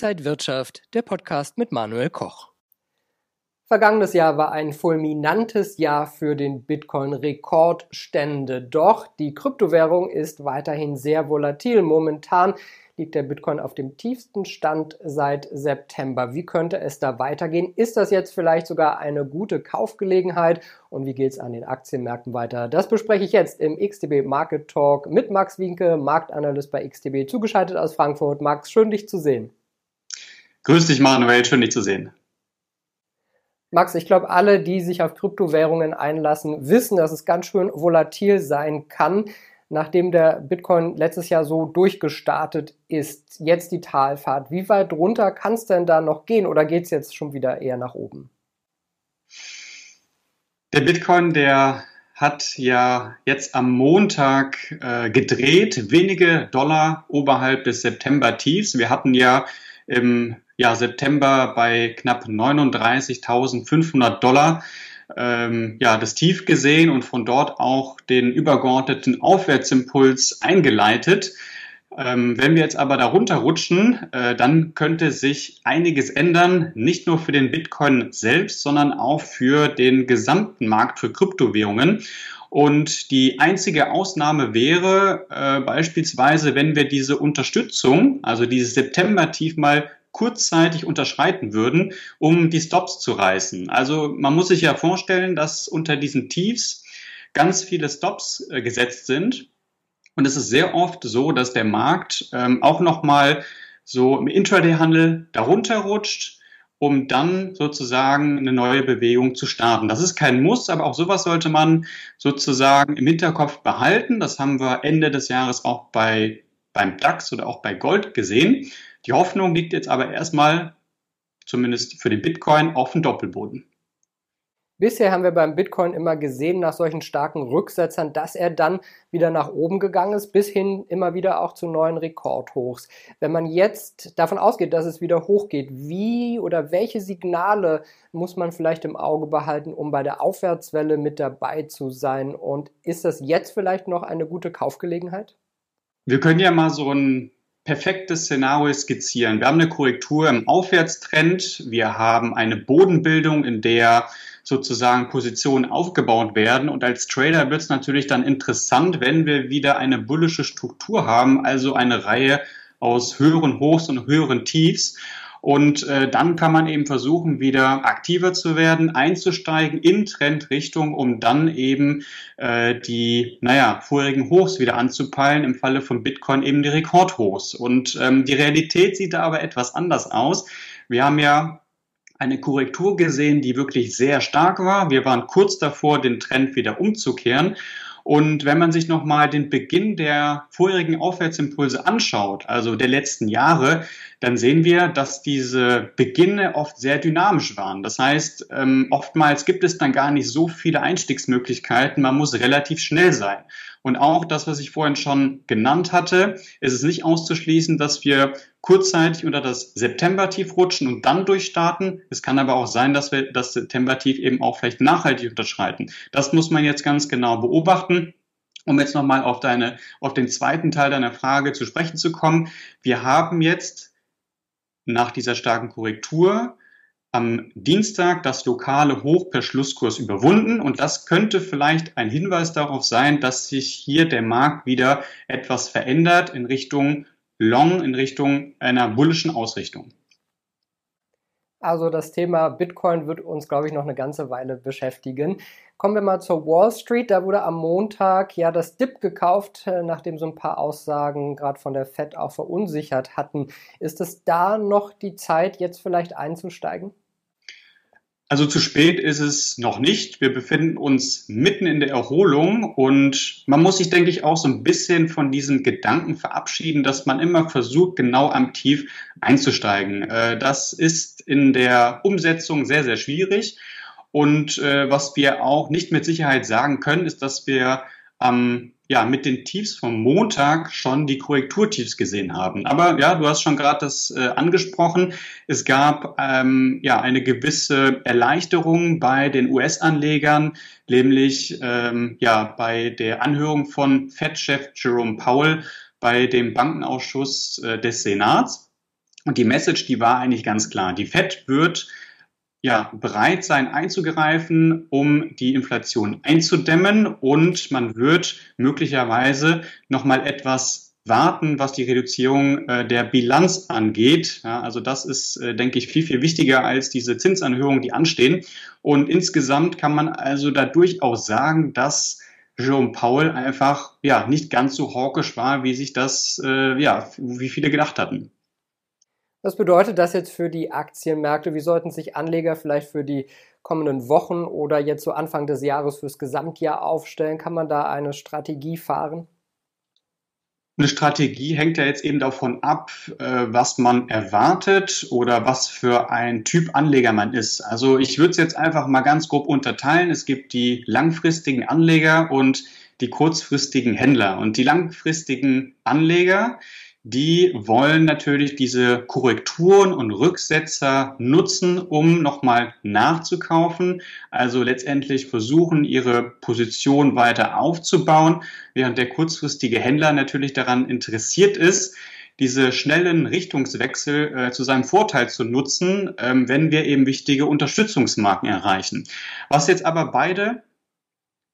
Inside Wirtschaft, der Podcast mit Manuel Koch. Vergangenes Jahr war ein fulminantes Jahr für den Bitcoin-Rekordstände. Doch die Kryptowährung ist weiterhin sehr volatil. Momentan liegt der Bitcoin auf dem tiefsten Stand seit September. Wie könnte es da weitergehen? Ist das jetzt vielleicht sogar eine gute Kaufgelegenheit? Und wie geht es an den Aktienmärkten weiter? Das bespreche ich jetzt im XTB Market Talk mit Max Winke, Marktanalyst bei XTB, zugeschaltet aus Frankfurt. Max, schön dich zu sehen. Grüß dich, Manuel, schön dich zu sehen. Max, ich glaube, alle, die sich auf Kryptowährungen einlassen, wissen, dass es ganz schön volatil sein kann. Nachdem der Bitcoin letztes Jahr so durchgestartet ist, jetzt die Talfahrt. Wie weit runter kann es denn da noch gehen oder geht es jetzt schon wieder eher nach oben? Der Bitcoin, der hat ja jetzt am Montag äh, gedreht, wenige Dollar oberhalb des September-Tiefs. Wir hatten ja im ja, September bei knapp 39.500 Dollar ähm, ja, das Tief gesehen und von dort auch den übergeordneten Aufwärtsimpuls eingeleitet. Ähm, wenn wir jetzt aber darunter rutschen, äh, dann könnte sich einiges ändern, nicht nur für den Bitcoin selbst, sondern auch für den gesamten Markt für Kryptowährungen. Und die einzige Ausnahme wäre äh, beispielsweise, wenn wir diese Unterstützung, also dieses September-Tief mal kurzzeitig unterschreiten würden, um die Stops zu reißen. Also man muss sich ja vorstellen, dass unter diesen Tiefs ganz viele Stops äh, gesetzt sind. Und es ist sehr oft so, dass der Markt ähm, auch nochmal so im Intraday-Handel darunter rutscht, um dann sozusagen eine neue Bewegung zu starten. Das ist kein Muss, aber auch sowas sollte man sozusagen im Hinterkopf behalten. Das haben wir Ende des Jahres auch bei, beim DAX oder auch bei Gold gesehen. Die Hoffnung liegt jetzt aber erstmal, zumindest für den Bitcoin, auf dem Doppelboden. Bisher haben wir beim Bitcoin immer gesehen, nach solchen starken Rücksetzern, dass er dann wieder nach oben gegangen ist, bis hin immer wieder auch zu neuen Rekordhochs. Wenn man jetzt davon ausgeht, dass es wieder hochgeht, wie oder welche Signale muss man vielleicht im Auge behalten, um bei der Aufwärtswelle mit dabei zu sein? Und ist das jetzt vielleicht noch eine gute Kaufgelegenheit? Wir können ja mal so ein perfektes Szenario skizzieren. Wir haben eine Korrektur im Aufwärtstrend. Wir haben eine Bodenbildung, in der sozusagen Positionen aufgebaut werden. Und als Trader wird es natürlich dann interessant, wenn wir wieder eine bullische Struktur haben, also eine Reihe aus höheren Hochs und höheren Tiefs. Und äh, dann kann man eben versuchen, wieder aktiver zu werden, einzusteigen in Trendrichtung, um dann eben äh, die, naja, vorigen Hochs wieder anzupeilen, im Falle von Bitcoin eben die Rekordhochs. Und ähm, die Realität sieht da aber etwas anders aus. Wir haben ja eine Korrektur gesehen, die wirklich sehr stark war. Wir waren kurz davor, den Trend wieder umzukehren. Und wenn man sich nochmal den Beginn der vorherigen Aufwärtsimpulse anschaut, also der letzten Jahre, dann sehen wir, dass diese Beginne oft sehr dynamisch waren. Das heißt, ähm, oftmals gibt es dann gar nicht so viele Einstiegsmöglichkeiten. Man muss relativ schnell sein. Und auch das, was ich vorhin schon genannt hatte, ist es nicht auszuschließen, dass wir kurzzeitig unter das September-Tief rutschen und dann durchstarten. Es kann aber auch sein, dass wir das September-Tief eben auch vielleicht nachhaltig unterschreiten. Das muss man jetzt ganz genau beobachten. Um jetzt nochmal auf deine, auf den zweiten Teil deiner Frage zu sprechen zu kommen. Wir haben jetzt nach dieser starken Korrektur am Dienstag das lokale Hoch per Schlusskurs überwunden und das könnte vielleicht ein Hinweis darauf sein, dass sich hier der Markt wieder etwas verändert in Richtung Long, in Richtung einer bullischen Ausrichtung. Also das Thema Bitcoin wird uns, glaube ich, noch eine ganze Weile beschäftigen. Kommen wir mal zur Wall Street. Da wurde am Montag ja das Dip gekauft, äh, nachdem so ein paar Aussagen gerade von der Fed auch verunsichert hatten. Ist es da noch die Zeit, jetzt vielleicht einzusteigen? Also zu spät ist es noch nicht. Wir befinden uns mitten in der Erholung und man muss sich, denke ich, auch so ein bisschen von diesem Gedanken verabschieden, dass man immer versucht, genau am Tief einzusteigen. Äh, das ist in der Umsetzung sehr, sehr schwierig. Und äh, was wir auch nicht mit Sicherheit sagen können, ist, dass wir am ja, mit den Tiefs vom Montag schon die Korrekturtiefs gesehen haben. Aber ja, du hast schon gerade das äh, angesprochen. Es gab ähm, ja eine gewisse Erleichterung bei den US-Anlegern, nämlich ähm, ja bei der Anhörung von Fed-Chef Jerome Powell bei dem Bankenausschuss äh, des Senats. Und die Message, die war eigentlich ganz klar. Die Fed wird ja, bereit sein einzugreifen, um die Inflation einzudämmen und man wird möglicherweise noch mal etwas warten, was die Reduzierung äh, der Bilanz angeht. Ja, also das ist, äh, denke ich, viel, viel wichtiger als diese Zinsanhörungen, die anstehen. Und insgesamt kann man also da durchaus sagen, dass Jerome Powell einfach ja nicht ganz so hawkisch war, wie sich das, äh, ja, wie viele gedacht hatten. Was bedeutet das jetzt für die Aktienmärkte? Wie sollten sich Anleger vielleicht für die kommenden Wochen oder jetzt so Anfang des Jahres fürs Gesamtjahr aufstellen? Kann man da eine Strategie fahren? Eine Strategie hängt ja jetzt eben davon ab, äh, was man erwartet oder was für ein Typ Anleger man ist. Also ich würde es jetzt einfach mal ganz grob unterteilen. Es gibt die langfristigen Anleger und die kurzfristigen Händler. Und die langfristigen Anleger, die wollen natürlich diese Korrekturen und Rücksetzer nutzen, um nochmal nachzukaufen. Also letztendlich versuchen, ihre Position weiter aufzubauen, während der kurzfristige Händler natürlich daran interessiert ist, diese schnellen Richtungswechsel äh, zu seinem Vorteil zu nutzen, ähm, wenn wir eben wichtige Unterstützungsmarken erreichen. Was jetzt aber beide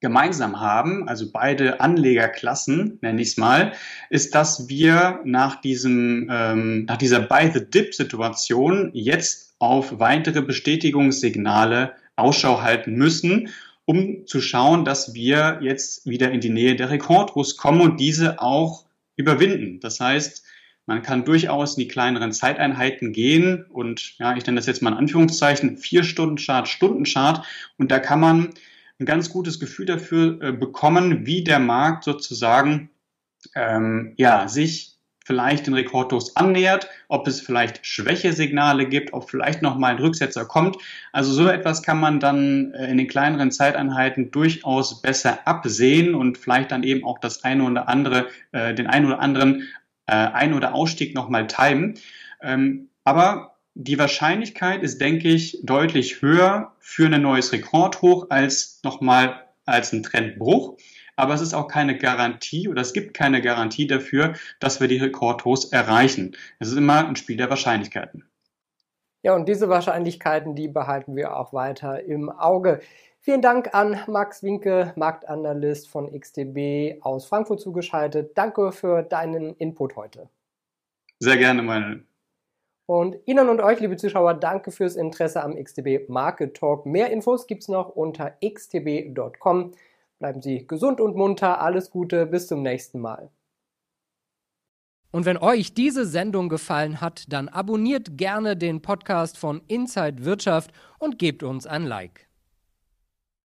gemeinsam haben, also beide Anlegerklassen, nenne ich es mal, ist, dass wir nach diesem, ähm, nach dieser Buy-the-Dip-Situation jetzt auf weitere Bestätigungssignale Ausschau halten müssen, um zu schauen, dass wir jetzt wieder in die Nähe der Rekordhochs kommen und diese auch überwinden. Das heißt, man kann durchaus in die kleineren Zeiteinheiten gehen und ja, ich nenne das jetzt mal in Anführungszeichen, vier Stunden Chart, Stundenchart und da kann man ein ganz gutes Gefühl dafür äh, bekommen, wie der Markt sozusagen ähm, ja, sich vielleicht den Rekordhochs annähert, ob es vielleicht Schwächesignale gibt, ob vielleicht nochmal ein Rücksetzer kommt. Also so etwas kann man dann äh, in den kleineren Zeiteinheiten durchaus besser absehen und vielleicht dann eben auch das eine oder andere, äh, den einen oder anderen äh, Ein- oder Ausstieg nochmal timen. Ähm, aber die Wahrscheinlichkeit ist, denke ich, deutlich höher für ein neues Rekordhoch als nochmal als ein Trendbruch. Aber es ist auch keine Garantie oder es gibt keine Garantie dafür, dass wir die Rekordhochs erreichen. Es ist immer ein Spiel der Wahrscheinlichkeiten. Ja, und diese Wahrscheinlichkeiten, die behalten wir auch weiter im Auge. Vielen Dank an Max Winke, Marktanalyst von XTB aus Frankfurt zugeschaltet. Danke für deinen Input heute. Sehr gerne, meine und Ihnen und euch, liebe Zuschauer, danke fürs Interesse am XTB Market Talk. Mehr Infos gibt es noch unter xtb.com. Bleiben Sie gesund und munter. Alles Gute. Bis zum nächsten Mal. Und wenn euch diese Sendung gefallen hat, dann abonniert gerne den Podcast von Inside Wirtschaft und gebt uns ein Like.